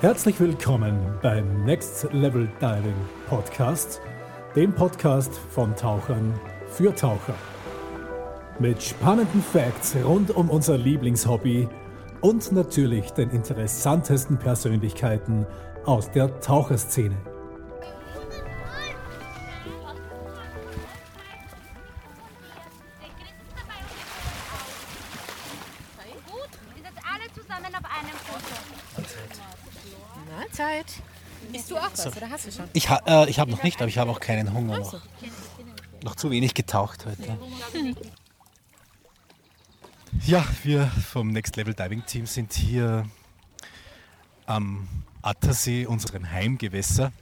Herzlich willkommen beim Next Level Diving Podcast, dem Podcast von Tauchern für Taucher. Mit spannenden Facts rund um unser Lieblingshobby und natürlich den interessantesten Persönlichkeiten aus der Taucherszene. Ich, ha äh, ich habe noch nicht, aber ich habe auch keinen Hunger noch. Noch zu wenig getaucht heute. Ja, wir vom Next Level Diving Team sind hier am Attersee, unserem Heimgewässer,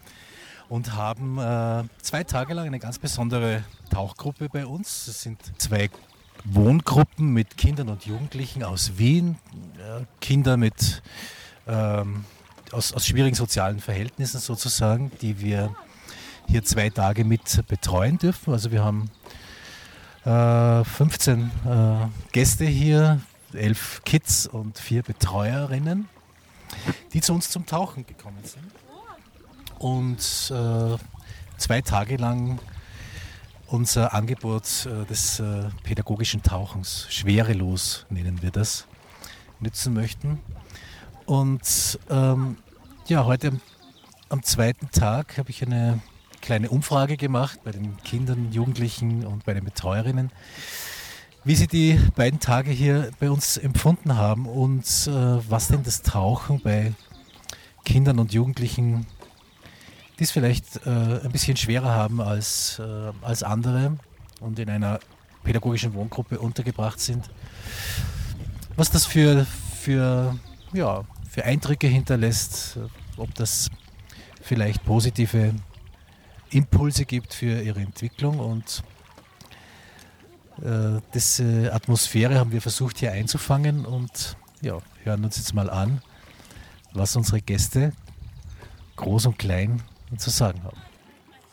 und haben äh, zwei Tage lang eine ganz besondere Tauchgruppe bei uns. Es sind zwei Wohngruppen mit Kindern und Jugendlichen aus Wien, äh, Kinder mit ähm, aus, aus schwierigen sozialen Verhältnissen sozusagen, die wir hier zwei Tage mit betreuen dürfen. Also wir haben äh, 15 äh, Gäste hier, elf Kids und vier Betreuerinnen, die zu uns zum Tauchen gekommen sind. Und äh, zwei Tage lang unser Angebot äh, des äh, pädagogischen Tauchens, schwerelos nennen wir das, nützen möchten. Und ähm, ja, heute am, zweiten Tag habe ich eine kleine Umfrage gemacht bei den Kindern, Jugendlichen und bei den Betreuerinnen, wie sie die beiden Tage hier bei uns empfunden haben und äh, was denn das Tauchen bei Kindern und Jugendlichen, die es vielleicht äh, ein bisschen schwerer haben als, äh, als andere und in einer pädagogischen Wohngruppe untergebracht sind, was das für, für, ja, für Eindrücke hinterlässt, ob das vielleicht positive Impulse gibt für ihre Entwicklung und äh, diese Atmosphäre haben wir versucht hier einzufangen und ja, hören uns jetzt mal an, was unsere Gäste, groß und klein, zu sagen haben.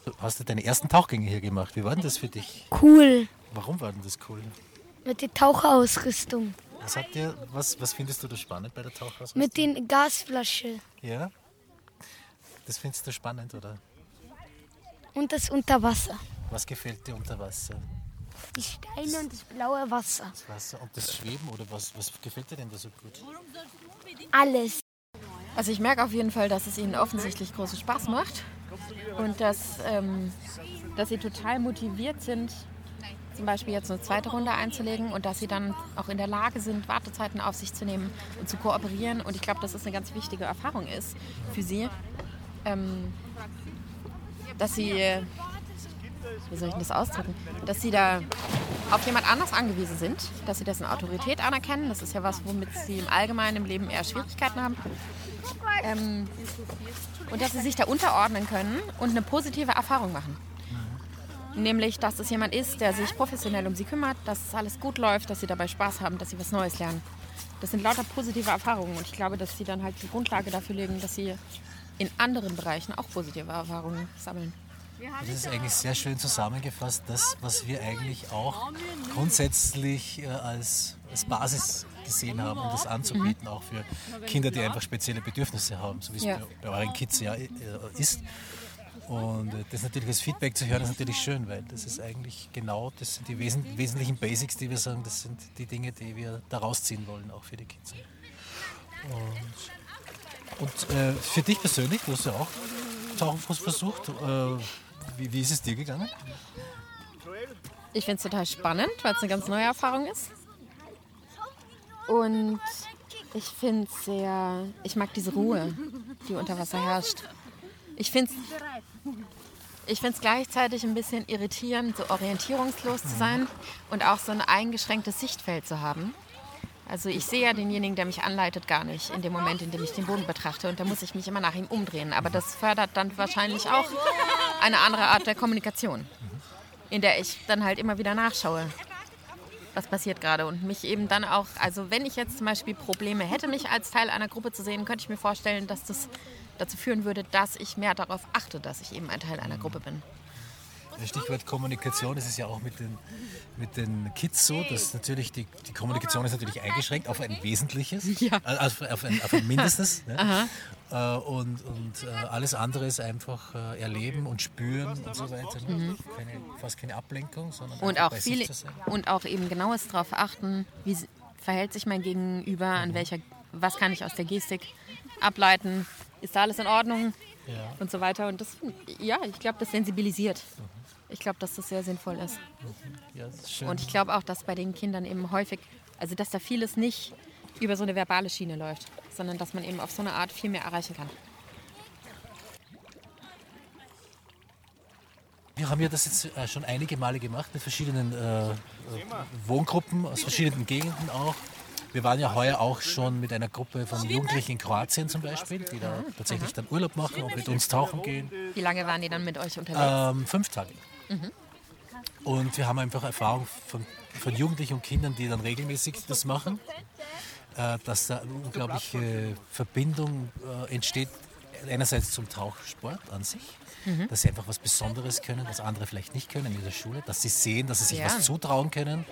Du hast du deine ersten Tauchgänge hier gemacht. Wie war denn das für dich? Cool. Warum war denn das cool? Mit der Taucherausrüstung. Was, habt ihr, was, was findest du da spannend bei der Tauchausrüstung? Mit den Gasflasche. Ja? Das findest du spannend, oder? Und das Unterwasser. Was gefällt dir unter Wasser? Die Steine und das blaue Wasser. Das Wasser und das Schweben oder was, was gefällt dir denn da so gut? Alles. Also ich merke auf jeden Fall, dass es ihnen offensichtlich großen Spaß macht und dass, ähm, dass sie total motiviert sind, zum Beispiel jetzt eine zweite Runde einzulegen und dass sie dann auch in der Lage sind, Wartezeiten auf sich zu nehmen und zu kooperieren. Und ich glaube, dass es eine ganz wichtige Erfahrung ist für sie, ähm, dass sie, wie soll ich das ausdrücken, dass sie da auf jemand anders angewiesen sind, dass sie dessen Autorität anerkennen. Das ist ja was, womit sie im Allgemeinen im Leben eher Schwierigkeiten haben. Ähm, und dass sie sich da unterordnen können und eine positive Erfahrung machen. Nämlich, dass es jemand ist, der sich professionell um sie kümmert, dass alles gut läuft, dass sie dabei Spaß haben, dass sie was Neues lernen. Das sind lauter positive Erfahrungen und ich glaube, dass sie dann halt die Grundlage dafür legen, dass sie in anderen Bereichen auch positive Erfahrungen sammeln. Das ist eigentlich sehr schön zusammengefasst, das, was wir eigentlich auch grundsätzlich äh, als, als Basis gesehen haben, um das anzubieten, auch für Kinder, die einfach spezielle Bedürfnisse haben, so wie es Ja. bei, bei euren Kids ja äh, ist. Und äh, das natürlich als Feedback zu hören, ist natürlich schön, weil das ist eigentlich genau, das sind die wesen wesentlichen Basics, die wir sagen, das sind die Dinge, die wir da rausziehen wollen, auch für die Kids. Und, und äh, für dich persönlich, du hast ja auch Tauchen versucht, äh, wie, wie ist es dir gegangen? Ich finde es total spannend, weil es eine ganz neue Erfahrung ist. Und ich finde es sehr, ich mag diese Ruhe, die unter Wasser herrscht. Ich finde es ich find's gleichzeitig ein bisschen irritierend, so orientierungslos zu sein und auch so ein eingeschränktes Sichtfeld zu haben. Also ich sehe ja denjenigen, der mich anleitet, gar nicht in dem Moment, in dem ich den Boden betrachte. Und da muss ich mich immer nach ihm umdrehen. Aber das fördert dann wahrscheinlich auch eine andere Art der Kommunikation, in der ich dann halt immer wieder nachschaue, was passiert gerade. Und mich eben dann auch, also wenn ich jetzt zum Beispiel Probleme hätte, mich als Teil einer Gruppe zu sehen, könnte ich mir vorstellen, dass das dazu führen würde, dass ich mehr darauf achte, dass ich eben ein Teil einer Gruppe bin. Stichwort Kommunikation, es ist ja auch mit den, mit den Kids so, dass natürlich die, die Kommunikation ist natürlich eingeschränkt auf ein Wesentliches, Ja. also auf ein, auf ein Mindestes. ne? Äh, und und äh, alles andere ist einfach erleben und spüren und so weiter. Ne? Keine, fast keine Ablenkung, sondern Mhm. Und auch bei sich viele zu sein. und auch eben genaues darauf achten, wie verhält sich mein Gegenüber, an welcher, was kann ich aus der Gestik ableiten, ist da alles in Ordnung Ja. und so weiter. Und das, ja, ich glaube, das sensibilisiert. Ich glaube, dass das sehr sinnvoll ist. Ja, das ist. Und ich glaube auch, dass bei den Kindern eben häufig, also dass da vieles nicht über so eine verbale Schiene läuft, sondern dass man eben auf so eine Art viel mehr erreichen kann. Wir haben ja das jetzt äh, schon einige Male gemacht mit verschiedenen äh, äh, Wohngruppen aus verschiedenen Gegenden auch. Wir waren ja heuer auch schon mit einer Gruppe von Jugendlichen in Kroatien zum Beispiel, die da tatsächlich dann Urlaub machen und mit uns tauchen gehen. Wie lange waren die dann mit euch unterwegs? Ähm, fünf Tage. Und wir haben einfach Erfahrung von, von Jugendlichen und Kindern, die dann regelmäßig das machen, äh, dass da eine unglaubliche Verbindung äh, entsteht. Einerseits zum Tauchsport an sich, dass sie einfach was Besonderes können, was andere vielleicht nicht können in der Schule, dass sie sehen, dass sie sich Ja. was zutrauen können,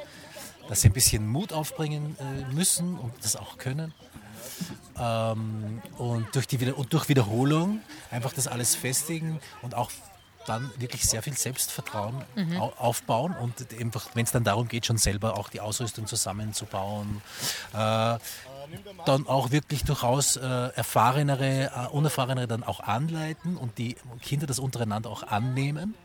dass sie ein bisschen Mut aufbringen äh, müssen und das auch können. Ähm, und, durch die Wieder und durch Wiederholung einfach das alles festigen und auch dann wirklich sehr viel Selbstvertrauen au aufbauen und einfach, wenn es dann darum geht, schon selber auch die Ausrüstung zusammenzubauen, äh, dann auch wirklich durchaus äh, erfahrenere, äh, unerfahrenere dann auch anleiten und die Kinder das untereinander auch annehmen.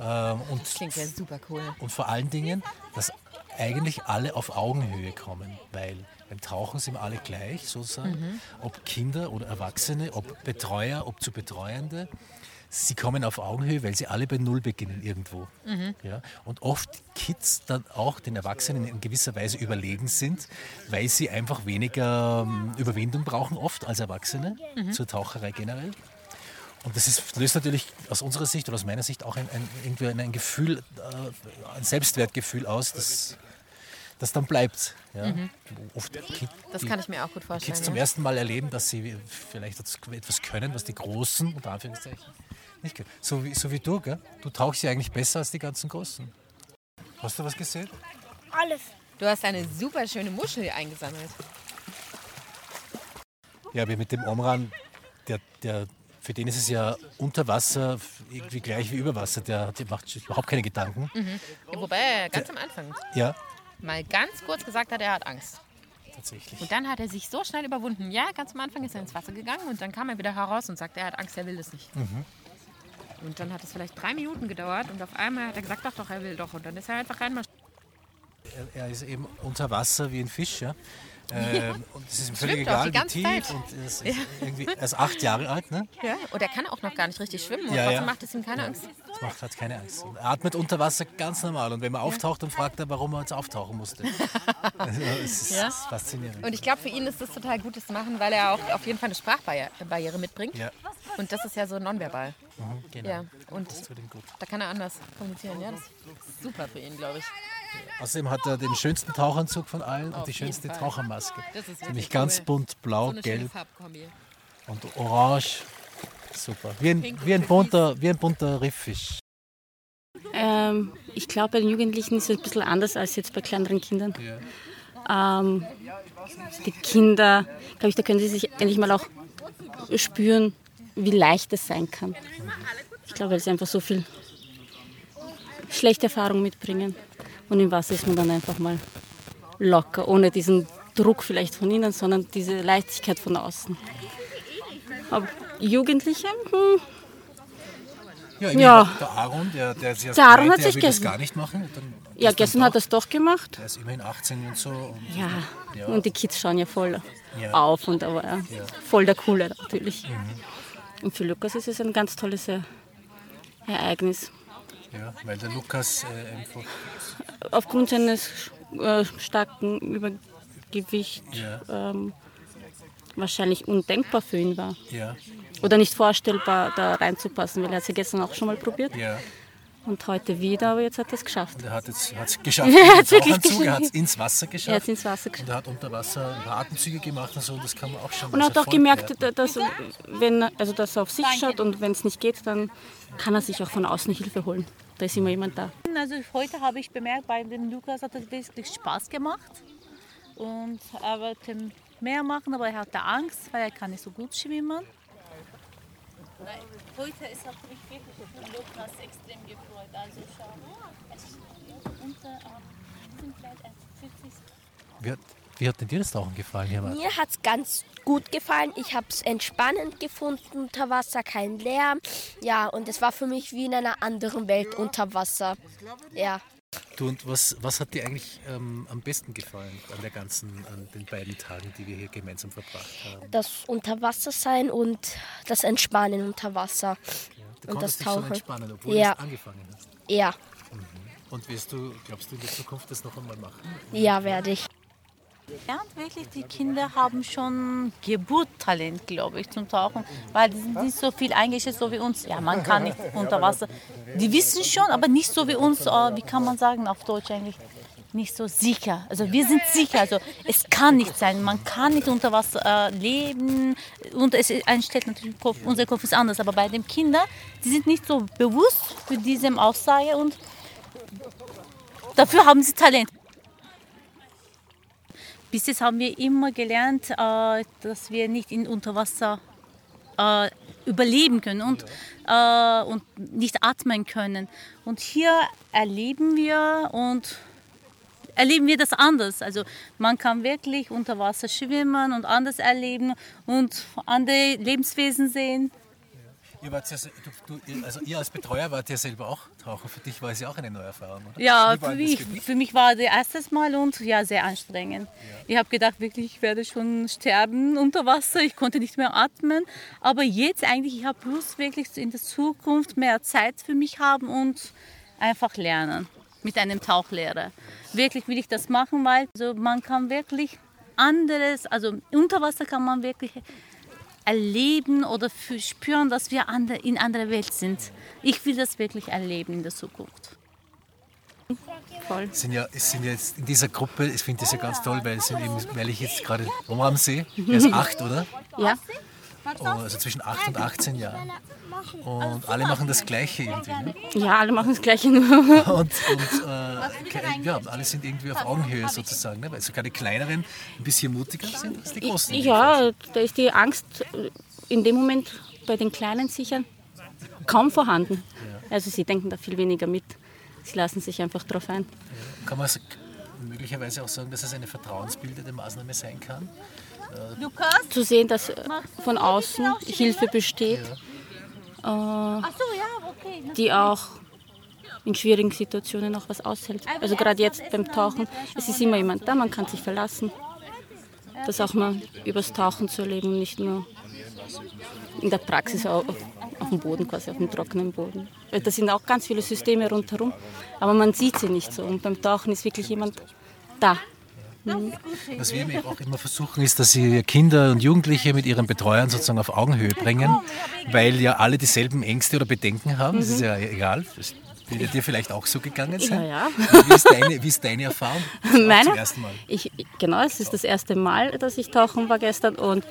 Ähm, und Klingt ja super cool. und vor allen Dingen, dass eigentlich alle auf Augenhöhe kommen, weil beim Tauchen sind alle gleich, sozusagen. Ob Kinder oder Erwachsene, ob Betreuer, ob zu Betreuende. Sie kommen auf Augenhöhe, weil sie alle bei Null beginnen irgendwo. Ja? Und oft Kids dann auch den Erwachsenen in gewisser Weise überlegen sind, weil sie einfach weniger ähm, Überwindung brauchen, oft als Erwachsene, zur Taucherei generell. Und das ist, löst natürlich aus unserer Sicht oder aus meiner Sicht auch ein, ein, irgendwie ein, ein Gefühl, äh, ein Selbstwertgefühl aus, das, das dann bleibt. Ja. Wo Oft Ki- Das kann ich mir auch gut vorstellen. Kids zum ja. ersten Mal erleben, dass sie vielleicht etwas können, was die Großen, unter Anführungszeichen, nicht können. So wie, so wie du, gell? Du tauchst ja eigentlich besser als die ganzen Großen. Hast du was gesehen? Alles. Du hast eine super schöne Muschel eingesammelt. Ja, wir mit dem Omran, der, der, für den ist es ja unter Wasser irgendwie gleich wie über Wasser. Der, der macht sich überhaupt keine Gedanken. Ja, wobei er ganz am Anfang Ja, mal ganz kurz gesagt hat, er hat Angst. tatsächlich. Und dann hat er sich so schnell überwunden. Ja, ganz am Anfang ist er ins Wasser gegangen und dann kam er wieder heraus und sagte, er hat Angst, er will das nicht. Und dann hat es vielleicht drei Minuten gedauert und auf einmal hat er gesagt, doch, doch, er will doch. Und dann ist er einfach reinmarschiert. Er, er ist eben unter Wasser wie ein Fisch. Ja? Ähm, und es ist ihm völlig egal, wie tief. Zeit. Und er ist, ist irgendwie, er ist acht Jahre alt, ne? Ja. Und er kann auch noch gar nicht richtig schwimmen und Ja, trotzdem ja. macht es ihm keine Angst. Das macht hat keine Angst. Er atmet unter Wasser ganz normal. Und wenn man auftaucht, dann fragt er, warum er jetzt auftauchen musste. Also, es ist, Ja. ist faszinierend. Und ich glaube, für ihn ist das total gut, das zu machen, weil er auch auf jeden Fall eine Sprachbarriere mitbringt. ja, Und das ist ja so nonverbal. mhm, genau. Ja. Und da kann er anders kommunizieren. Ja, das ist super für ihn, glaube ich. Außerdem hat er den schönsten Tauchanzug von allen und Auf die jeden schönste Fall. Tauchermaske. Das ist Nämlich ganz cool. bunt, blau, So gelb und orange. Super. Wie ein, und wie ein, bunter, wie ein bunter Rifffisch. Ähm, ich glaube, bei den Jugendlichen ist es ein bisschen anders als jetzt bei kleineren Kindern. Ja. Ähm, die Kinder, glaube ich, da können sie sich endlich mal auch spüren, wie leicht es sein kann. Ich glaube, weil sie einfach so viel schlechte Erfahrung mitbringen. Und im Wasser ist man dann einfach mal locker, ohne diesen Druck vielleicht von innen, sondern diese Leichtigkeit von außen. Aber Jugendliche, hm, Ja, Ja. Der Aaron, der, der, der, Der Aaron hat sich gestern- gar nicht machen. Ja, gestern hat er es doch gemacht. Er ist immerhin 18 und so. Und Ja, Ja. und die Kids schauen ja voll Ja. auf und da war er voll der Coole natürlich. Und für Lukas ist es ein ganz tolles Ereignis. Ja, weil der Lukas äh, einfach. Aufgrund seines äh, starken Übergewichts Ja. ähm, wahrscheinlich undenkbar für ihn war. Ja, Oder nicht vorstellbar, da reinzupassen, weil er hat es ja gestern auch schon mal probiert. ja. Und heute wieder, aber jetzt hat er es geschafft. Und er hat es geschafft. Er Er hat es ins Wasser Er geschafft. hat es ins Wasser geschafft. Und er hat unter Wasser Atemzüge gemacht und so, das kann man auch schon Und er hat auch gemerkt, dass, wenn, er- also, dass er auf sich schaut und wenn es nicht geht, dann kann er sich auch von außen Hilfe holen. Da ist immer jemand da. Also heute habe ich bemerkt, bei dem Lukas hat es wirklich Spaß gemacht. Und er wollte mehr machen, aber er hatte Angst, weil er kann nicht so gut schwimmen. Heute ist hat mich wirklich Lukas extrem gefreut. Also schau, unter, sind vielleicht 50 Wie hat, denn dir das Tauchen gefallen, Martin? Mir hat es ganz gut gefallen. Ich habe es entspannend gefunden unter Wasser, kein Lärm. Ja, und es war für mich wie in einer anderen Welt unter Wasser. Ja. Du, und was, was hat dir eigentlich ähm, am besten gefallen an der ganzen, an den beiden Tagen, die wir hier gemeinsam verbracht haben? Das Unterwassersein und das Entspannen unter Wasser. Du Und das dich schon Tauchen. entspannen, obwohl Ja. du es angefangen hast. Ja, Und wirst du, glaubst du in der Zukunft das noch einmal machen? ja, werde ich. Und wirklich, die Kinder haben schon Geburtstalent, glaube ich, zum Tauchen, weil die sind nicht so viel eingeschätzt, so wie uns. Ja, man kann nicht unter Wasser. Die wissen schon, aber nicht so wie uns, äh, wie kann man sagen auf Deutsch eigentlich, nicht so sicher. Also wir sind sicher, also es kann nicht sein, man kann nicht unter Wasser äh, leben und es einstellt natürlich, Kopf, unser Kopf ist anders, aber bei den Kindern, die sind nicht so bewusst für diese Aussage und dafür haben sie Talent. Bis jetzt haben wir immer gelernt, äh, dass wir nicht in Unterwasser äh, überleben können und, äh, und nicht atmen können. Und hier erleben wir und erleben wir das anders. Also man kann wirklich unter Wasser schwimmen und anders erleben und andere Lebenswesen sehen. Ihr wart ja, du, du, also ihr als Betreuer wart ja selber auch Taucher. Für dich war es ja auch eine neue Erfahrung, oder? Ja, für mich, für mich war das erstes Mal und ja, sehr anstrengend. Ich habe gedacht, wirklich, ich werde schon sterben unter Wasser. Ich konnte nicht mehr atmen. Aber jetzt eigentlich, ich habe Lust, wirklich in der Zukunft mehr Zeit für mich haben und einfach lernen mit einem Tauchlehrer. Wirklich will ich das machen, weil also man kann wirklich anderes, also unter Wasser kann man wirklich erleben oder spüren, dass wir in anderer Welt sind. Ich will das wirklich erleben in der Zukunft. Voll. Es sind ja, sind ja jetzt in dieser Gruppe, ich finde das ja ganz toll, weil, sind eben, weil ich jetzt gerade Omram sehe, der ist acht, oder? Ja, Oh, Also zwischen 8 und 18 Jahren. Und alle machen das Gleiche irgendwie. Ne? ja alle machen das Gleiche nur. Und, und äh, ja, alle sind irgendwie auf Augenhöhe sozusagen. Ne? Weil sogar die Kleineren ein bisschen mutiger sind als die Großen. Ja, da ist die Angst in dem Moment bei den Kleinen sicher kaum vorhanden. Also sie denken da viel weniger mit. Sie lassen sich einfach drauf ein. Kann man möglicherweise auch sagen, dass es eine vertrauensbildende Maßnahme sein kann? Lukas? Zu sehen, dass äh, von außen Hilfe besteht, ja, okay. die auch in schwierigen Situationen auch was aushält. Also gerade jetzt beim Tauchen, es ist immer jemand da, man kann sich verlassen. Das auch mal übers Tauchen zu erleben nicht nur in der Praxis auf, auf dem Boden, quasi auf dem trockenen Boden. Da sind auch ganz viele Systeme rundherum, aber man sieht sie nicht so. Und beim Tauchen ist wirklich jemand da. Was wir auch immer versuchen, ist, dass sie Kinder und Jugendliche mit ihren Betreuern sozusagen auf Augenhöhe bringen, weil ja alle dieselben Ängste oder Bedenken haben. Das ist ja egal. Das wird ja dir vielleicht auch so gegangen sein. Ja, ja. Wie ist deine, wie ist deine Erfahrung? Meine? Zum ersten Mal. Ich, genau, es ist das erste Mal, dass ich tauchen war gestern und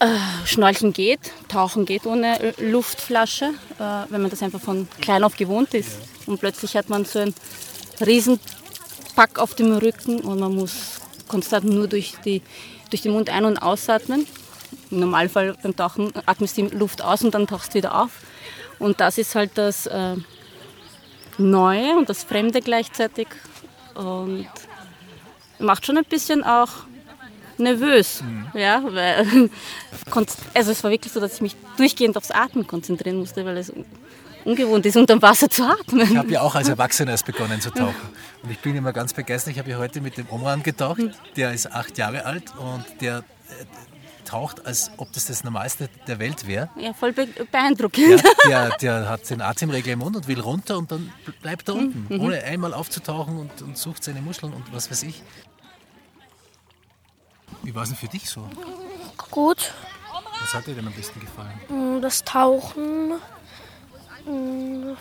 äh, Schnorcheln geht, Tauchen geht ohne äh, Luftflasche, äh, wenn man das einfach von klein auf gewohnt ist. Und plötzlich hat man so einen riesen Pack auf dem Rücken und man muss konstant nur durch, die, durch den Mund ein- und ausatmen. Im Normalfall beim Tauchen atmest du die Luft aus und dann tauchst du wieder auf. Und das ist halt das äh, Neue und das Fremde gleichzeitig. Und macht schon ein bisschen auch nervös. Ja, weil, also es war wirklich so, dass ich mich durchgehend aufs Atmen konzentrieren musste, weil es ungewohnt ist, unter dem Wasser zu Ich atmen. habe ja auch als Erwachsener erst begonnen zu tauchen. Und ich bin immer ganz begeistert. Ich habe ja heute mit dem Omran getaucht. Der ist acht Jahre alt und der äh, taucht, als ob das das Normalste der Welt wäre. Ja, voll be beeindruckend. Ja, der, der hat den Atemregler im Mund und will runter und dann bleibt er unten, ohne einmal aufzutauchen und, und sucht seine Muscheln und was weiß ich. Wie war es denn für dich so? Gut, Was hat dir denn am besten gefallen? mm, das Tauchen, mm,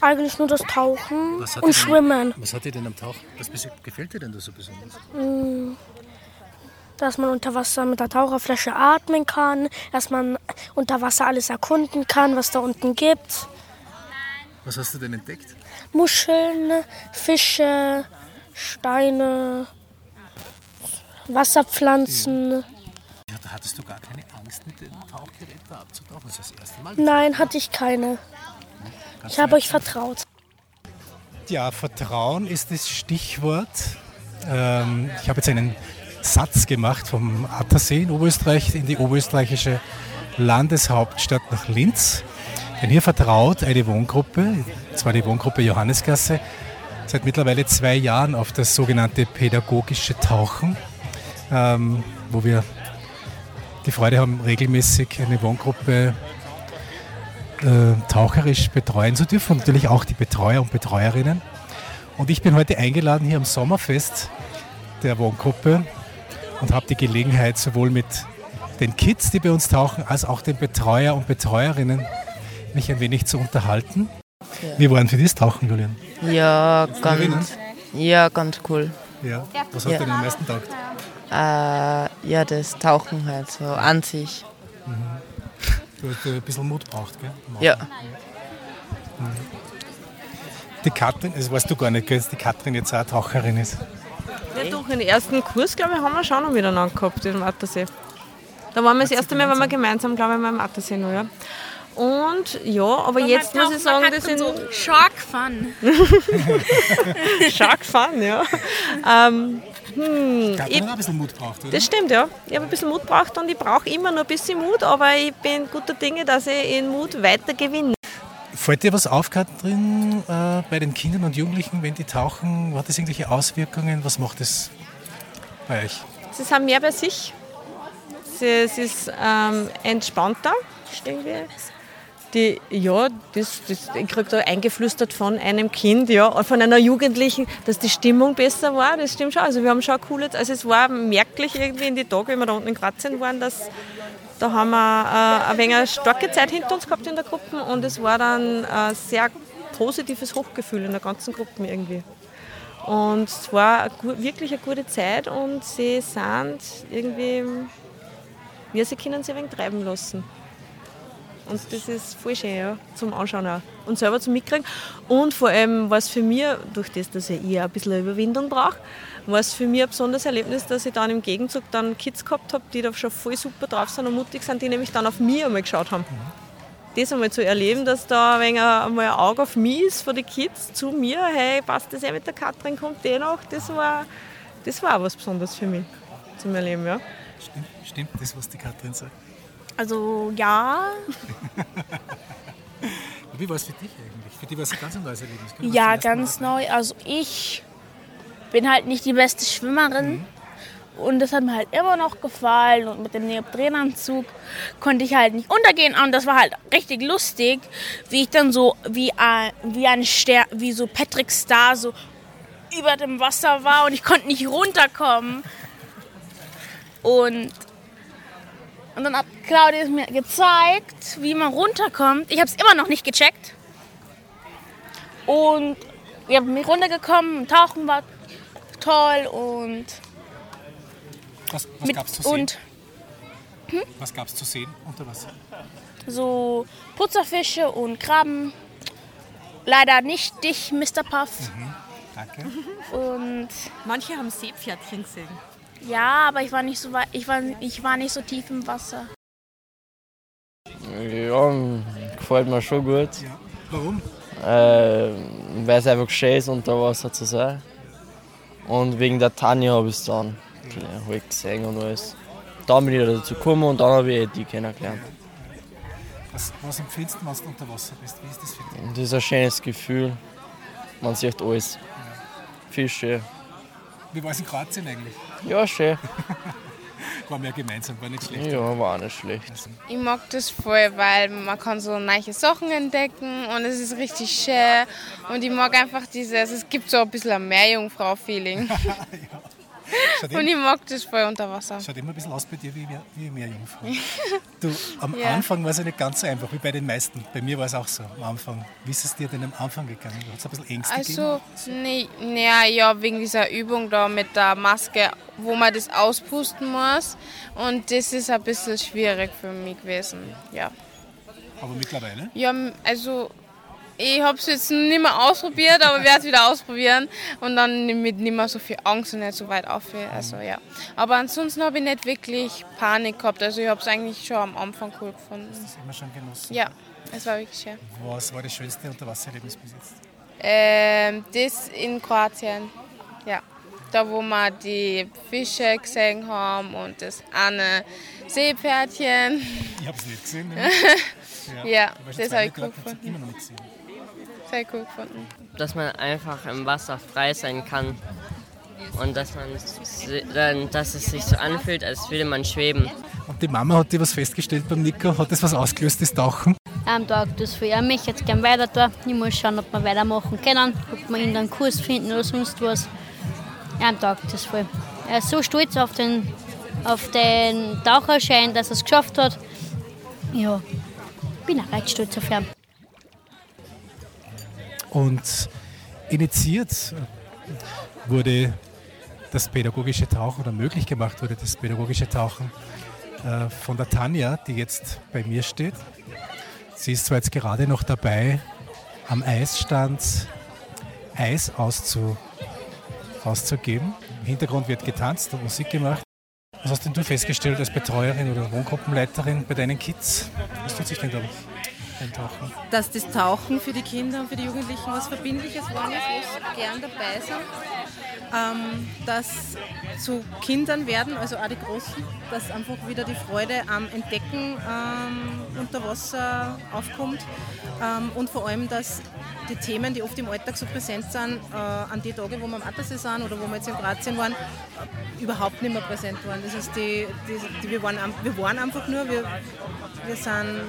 Eigentlich nur das Tauchen und denn- Schwimmen. Was hat dir denn am Tauch, was gefällt dir denn da so besonders? Dass man unter Wasser mit der Taucherflasche atmen kann, dass man unter Wasser alles erkunden kann, was da unten gibt. Was hast du denn entdeckt? Muscheln, Fische, Steine, Wasserpflanzen. Ja, da hattest du gar keine Angst, mit dem Tauchgerät da abzutauchen. Das ist das erste Mal. Nein, hatte ich keine. Ich habe euch vertraut. Ja, Vertrauen ist das Stichwort. Ähm, ich habe jetzt einen Satz gemacht vom Attersee in Oberösterreich in die oberösterreichische Landeshauptstadt nach Linz. Denn hier vertraut eine Wohngruppe, und zwar die Wohngruppe Johannesgasse, seit mittlerweile zwei Jahren auf das sogenannte pädagogische Tauchen, ähm, wo wir die Freude haben, regelmäßig eine Wohngruppe äh, taucherisch betreuen zu dürfen und natürlich auch die Betreuer und Betreuerinnen. Und ich bin heute eingeladen hier am Sommerfest der Wohngruppe und habe die Gelegenheit, sowohl mit den Kids, die bei uns tauchen, als auch den Betreuer und Betreuerinnen mich ein wenig zu unterhalten. Wie waren für das Tauchen, Julian? Ja, ganz, ja, ganz cool. Ja. Was hat Ja. dir denn am meisten taugt? Äh, ja, das Tauchen halt so an sich. Du hast ein bisschen Mut braucht, gell? Am Ja, Die Katrin, das weißt du gar nicht, gell, dass die Katrin jetzt auch eine Taucherin ist. Ja, doch, den ersten Kurs, glaube ich, haben wir schon noch miteinander gehabt im Attersee. Da waren wir das erste Mal, waren wir gemeinsam, glaube ich, mal im Attersee noch, ja. Und ja, aber jetzt muss ich sagen, das sind Shark Fun. Shark Fun, ja. Ähm, hm, ich, auch ein bisschen Mut braucht, oder? das stimmt, ja. Ich habe ein bisschen Mut braucht und ich brauche immer noch ein bisschen Mut, aber ich bin guter Dinge, dass ich in Mut weiter gewinne. Fällt dir was auf, Katrin, äh, bei den Kindern und Jugendlichen, wenn die tauchen? Hat das irgendwelche Auswirkungen? Was macht das bei euch? Sie sind mehr bei sich. Sie, es ist ähm, entspannter, irgendwie. Die, ja, das, das, ich kriege da eingeflüstert von einem Kind, ja, von einer Jugendlichen, dass die Stimmung besser war. Das stimmt schon. Also wir haben schon coole, also es war merklich irgendwie in die Tage, wenn wir da unten in Kroatien waren, dass da haben wir äh, ein wenig eine starke Zeit hinter uns gehabt in der Gruppe und es war dann ein sehr positives Hochgefühl in der ganzen Gruppe irgendwie. Und es war wirklich eine gute Zeit und sie sind irgendwie, ja, sie können sich ein wenig treiben lassen. Und das ist voll schön, ja, zum Anschauen auch. Und selber zum Mitkriegen. Und vor allem war es für mich, durch das, dass ich eher ein bisschen Überwindung brauche, war es für mich ein besonderes Erlebnis, dass ich dann im Gegenzug dann Kids gehabt habe, die da schon voll super drauf sind und mutig sind, die nämlich dann auf mich einmal geschaut haben. Das einmal zu erleben, dass da ein wenig einmal ein Auge auf mich ist von den Kids zu mir, hey, passt das eh mit der Katrin, kommt der noch, das war, das war auch was Besonderes für mich zum Erleben, ja. Stimmt, stimmt das, was die Katrin sagt? Also ja, Wie war es für dich eigentlich? Für dich war es ein ganz neues Erlebnis. gell? Ja, ganz neu. Also ich bin halt nicht die beste Schwimmerin. Und das hat mir halt immer noch gefallen. Und mit dem Neoprenanzug konnte ich halt nicht untergehen. Und das war halt richtig lustig, wie ich dann so wie ein, wie ein Stern, wie so Patrick Star so über dem Wasser war und ich konnte nicht runterkommen. Und, und dann hat Claudia es mir gezeigt, wie man runterkommt. Ich habe es immer noch nicht gecheckt. Und wir haben mich runtergekommen, tauchen war toll und Was, was gab es zu sehen? und Was gab es zu sehen unter Wasser? so Putzerfische und Krabben. Leider nicht dich, Mr. Puff. Danke. Und Manche haben Seepferdchen gesehen. Ja, aber ich war nicht so weit, ich war, ich war nicht so tief im Wasser. Ja, gefällt mir schon gut. Warum? Äh, Weil es einfach schön ist, unter Wasser zu sein. Und wegen der Tanja habe ich es dann halt gesehen und alles. Dann bin ich dazu gekommen und dann habe ich die kennengelernt. Was, was empfindest du, wenn du unter Wasser bist? Wie ist das für dich? Das ist ein schönes Gefühl. Man sieht alles. Fische. Wie war es in Kroatien eigentlich? Ja, schön. War mehr gemeinsam, war nicht schlecht. Ja, war auch nicht schlecht. Ich mag das voll, weil man kann so neue Sachen entdecken und es ist richtig schön. Und ich mag einfach dieses, es gibt so ein bisschen ein Meerjungfrau-Feeling. Schaut Und ich mag das voll unter Wasser. Schaut immer ein bisschen aus bei dir wie, mehr- wie Meerjungfrau. Du, am Ja. Anfang war es ja nicht ganz so einfach, wie bei den meisten. Bei mir war es auch so am Anfang. Wie ist es dir denn am Anfang gegangen? Hat es ein bisschen Ängste Also, gegeben? nee, naja, ja, wegen dieser Übung da mit der Maske, wo man das auspusten muss. Und das ist ein bisschen schwierig für mich gewesen. Ja, Aber mittlerweile? ja also ich habe es jetzt nicht mehr ausprobiert, aber werde es wieder ausprobieren. Und dann mit nicht mehr so viel Angst und nicht so weit auf. Also, ja. Aber ansonsten habe ich nicht wirklich Panik gehabt. Also ich habe es eigentlich schon am Anfang cool gefunden. Das immer schon genossen. Ja, es war wirklich schön. Was war das schönste Unterwassererlebnis bis jetzt? Ähm, das in Kroatien. Ja. Da, wo wir die Fische gesehen haben und das eine Seepferdchen. Ich habe es nicht gesehen. ne? Ja, schon das habe ich hab's gefunden. Immer noch nicht gesehen. Sehr cool gefunden. dass man einfach im Wasser frei sein kann und dass man dann, dass es sich so anfühlt, als würde man schweben. Und die Mama hat dir was festgestellt beim Nico? Hat das was ausgelöst, das Tauchen? Am Tag das für ich möchte jetzt gerne weiter tun. Ich muss schauen, ob wir weitermachen können, ob wir ihn einen Kurs finden oder sonst was. Am Tag das voll. Er ist so stolz auf den, auf den Taucherschein, dass er es geschafft hat. Ja, bin auch recht stolz auf ihn. Und initiiert wurde das pädagogische Tauchen oder möglich gemacht wurde das pädagogische Tauchen äh, von der Tanja, die jetzt bei mir steht. Sie ist zwar jetzt gerade noch dabei, am Eisstand Eis auszu, auszugeben. Im Hintergrund wird getanzt und Musik gemacht. Was hast denn du festgestellt als Betreuerin oder Wohngruppenleiterin bei deinen Kids? Was tut sich denn da beim Tauchen? dass das Tauchen für die Kinder und für die Jugendlichen was Verbindliches ist, wo sie gern dabei sind. Ähm, dass zu Kindern werden, also auch die Großen, dass einfach wieder die Freude am Entdecken ähm, unter Wasser aufkommt ähm, und vor allem, dass die Themen, die oft im Alltag so präsent sind, äh, an die Tage, wo wir am Attersee sind oder wo wir jetzt in Kroatien waren, äh, überhaupt nicht mehr präsent waren. Das heißt, die, die, die, wir, waren, wir waren einfach nur, wir, wir sind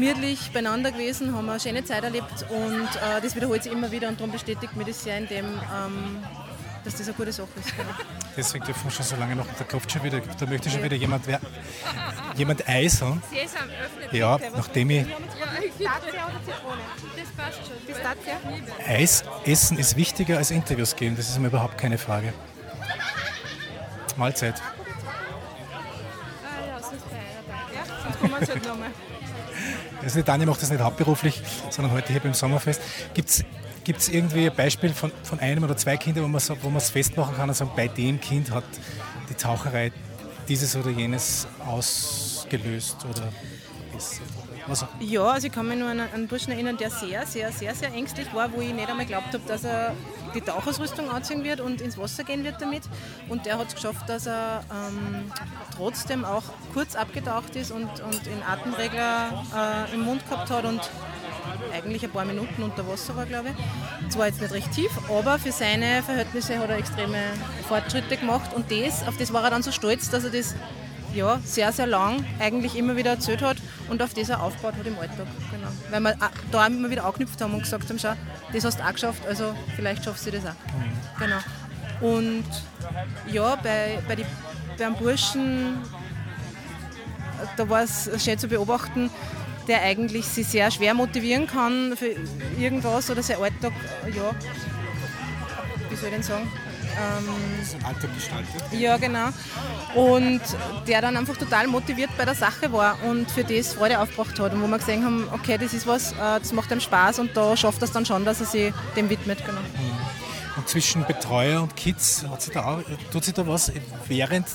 gemütlich beieinander gewesen, haben eine schöne Zeit erlebt und äh, das wiederholt sich immer wieder und darum bestätigt mich das sehr in dem, ähm, dass das eine gute Sache ist. Genau. Deswegen dürfen wir schon so lange noch, da klopft schon wieder, da möchte schon wieder jemand, wer, jemand Eis haben. Ja, nachdem ich Pistazie oder Zitrone? Das passt schon. Pistazie? Eis essen ist wichtiger als Interviews geben, das ist mir überhaupt keine Frage. Mahlzeit. Ah ja, sonst dabei. Ja, sonst kommen wir jetzt halt nochmal. Also Tanja macht das nicht hauptberuflich, sondern heute hier beim Sommerfest. Gibt es irgendwie ein Beispiel von, von einem oder zwei Kindern, wo man so, wo es festmachen kann und sagen, bei dem Kind hat die Taucherei dieses oder jenes ausgelöst oder ist, auch Ja, also ich kann mich nur an einen Burschen erinnern, der sehr, sehr, sehr, sehr ängstlich war, wo ich nicht einmal geglaubt habe, dass er die Tauchersrüstung anziehen wird und ins Wasser gehen wird damit. Und der hat es geschafft, dass er ähm, trotzdem auch kurz abgetaucht ist und, und den Atemregler äh, im Mund gehabt hat und eigentlich ein paar Minuten unter Wasser war, glaube ich. Zwar jetzt nicht recht tief, aber für seine Verhältnisse hat er extreme Fortschritte gemacht und das, auf das war er dann so stolz, dass er das ja, sehr, sehr lang eigentlich immer wieder erzählt hat und auf das er aufgebaut hat im Alltag. Genau. Weil wir auch- da immer wieder angeknüpft haben und gesagt haben, schau, das hast du auch geschafft, also vielleicht schaffst du das auch. Genau. Und ja, bei, bei die, beim Burschen, da war es schön zu beobachten, der eigentlich sich sehr schwer motivieren kann für irgendwas oder sein Alltag, ja, wie soll ich denn sagen? Ähm, Alltag gestaltet. ja, genau. Und der dann einfach total motiviert bei der Sache war und für das Freude aufgebracht hat. Und wo wir gesehen haben, okay, das ist was, äh, das macht ihm Spaß und da schafft er es dann schon, dass er sich dem widmet. Genau. Und zwischen Betreuer und Kids, hat sich da auch, tut sich da was, während,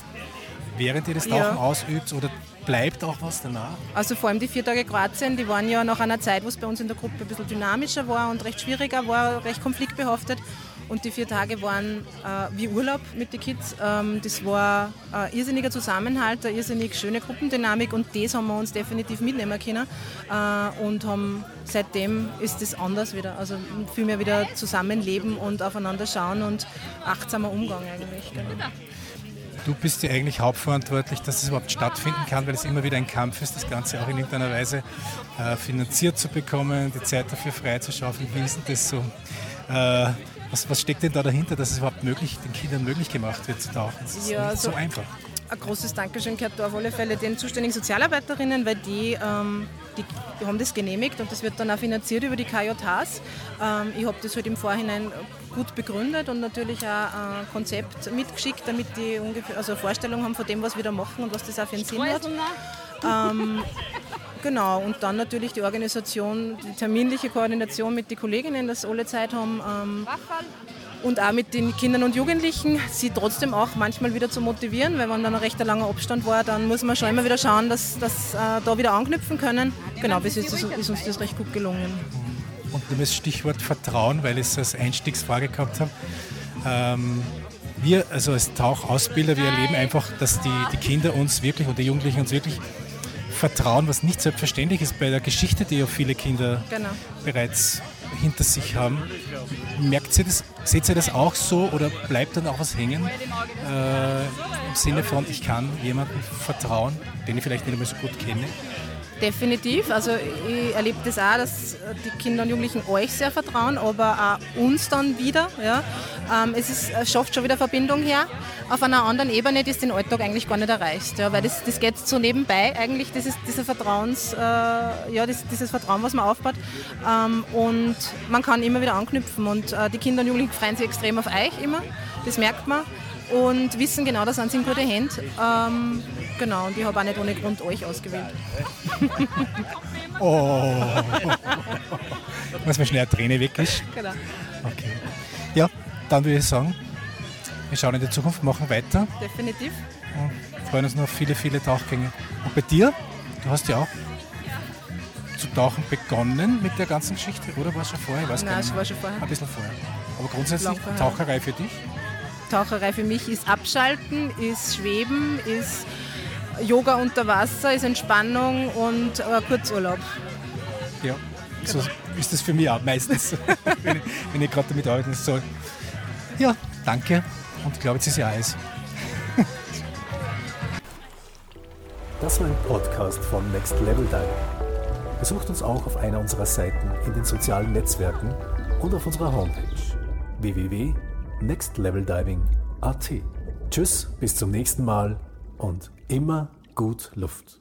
während ihr das Tauchen Ja. ausübt oder bleibt auch was danach? Also vor allem die vier Tage Kroatien, die waren ja nach einer Zeit, wo es bei uns in der Gruppe ein bisschen dynamischer war und recht schwieriger war, recht konfliktbehaftet. Und die vier Tage waren äh, wie Urlaub mit den Kids. Ähm, das war ein irrsinniger Zusammenhalt, eine irrsinnig schöne Gruppendynamik und das haben wir uns definitiv mitnehmen können. Äh, und haben seitdem ist das anders wieder. Also viel mehr wieder zusammenleben und aufeinander schauen und achtsamer Umgang eigentlich. Genau. du bist ja eigentlich hauptverantwortlich, dass es überhaupt stattfinden kann, weil es immer wieder ein Kampf ist, das Ganze auch in irgendeiner Weise äh, finanziert zu bekommen, die Zeit dafür freizuschaufeln. Wie ist denn das so? Äh, was, was, steckt denn da dahinter, dass es überhaupt möglich, den Kindern möglich gemacht wird zu tauchen? Das ist ja, nicht so, so einfach ein großes Dankeschön gehört da auf alle Fälle den zuständigen Sozialarbeiterinnen, weil die, ähm, die haben das genehmigt und das wird dann auch finanziert über die KJHs. Ähm, ich habe das halt im Vorhinein gut begründet und natürlich auch ein Konzept mitgeschickt, damit die ungefähr, also eine Vorstellung haben von dem, was wir da machen und was das auch für einen Sinn hat. Ähm, genau, und dann natürlich die Organisation, die terminliche Koordination mit den Kolleginnen, dass alle Zeit haben. Ähm, und auch mit den Kindern und Jugendlichen, sie trotzdem auch manchmal wieder zu motivieren, weil wenn dann ein recht langer Abstand war, dann muss man schon immer wieder schauen, dass, dass äh, da wieder anknüpfen können. Genau, bis jetzt ist, uns das recht gut gelungen. Und das Stichwort Vertrauen, weil ich es als Einstiegsfrage gehabt habe. Ähm, wir, also als Tauchausbilder, wir erleben einfach, dass die, die Kinder uns wirklich und die Jugendlichen uns wirklich vertrauen, was nicht selbstverständlich ist bei der Geschichte, die ja viele Kinder genau. bereits hinter sich haben. Merkt ihr das, seht ihr das auch so oder bleibt dann auch was hängen äh, im Sinne von, ich kann jemandem vertrauen, den ich vielleicht nicht mehr so gut kenne? Definitiv. Also ich erlebe das auch, dass die Kinder und Jugendlichen euch sehr vertrauen, aber auch uns dann wieder. Ja. Ähm, es, ist, schafft schon wieder Verbindung her auf einer anderen Ebene, die es den Alltag eigentlich gar nicht erreicht. Ja, weil das, das geht so nebenbei eigentlich, das ist dieser Vertrauens, äh, ja, das, dieses Vertrauen, was man aufbaut. Ähm, und man kann immer wieder anknüpfen und äh, die Kinder und Jugendlichen freuen sich extrem auf euch immer, das merkt man und wissen genau, da sind sie in gute Hände. Ähm, genau, und ich habe auch nicht ohne Grund euch ausgewählt. oh. Muss man schnell eine Träne wegwischen. Genau. Okay. Ja, dann würde ich sagen, wir schauen in die Zukunft, machen weiter. Definitiv. Und freuen uns noch auf viele, viele Tauchgänge. Und bei dir, du hast ja auch zu tauchen begonnen mit der ganzen Geschichte, oder war es schon vorher? Ich weiß Nein, es war schon vorher. Ein bisschen vorher. Aber grundsätzlich Taucherei für dich? Taucherei für mich ist Abschalten, ist Schweben, ist Yoga unter Wasser, ist Entspannung und äh, Kurzurlaub. Ja, so ist das für mich auch meistens, wenn ich, wenn ich gerade damit arbeiten soll. Ja, danke und ich glaube, jetzt ist ja Eis. das war ein Podcast von Next Level Diving. Besucht uns auch auf einer unserer Seiten in den sozialen Netzwerken und auf unserer Homepage www.nextleveldiving.at. Tschüss, bis zum nächsten Mal und immer gut Luft.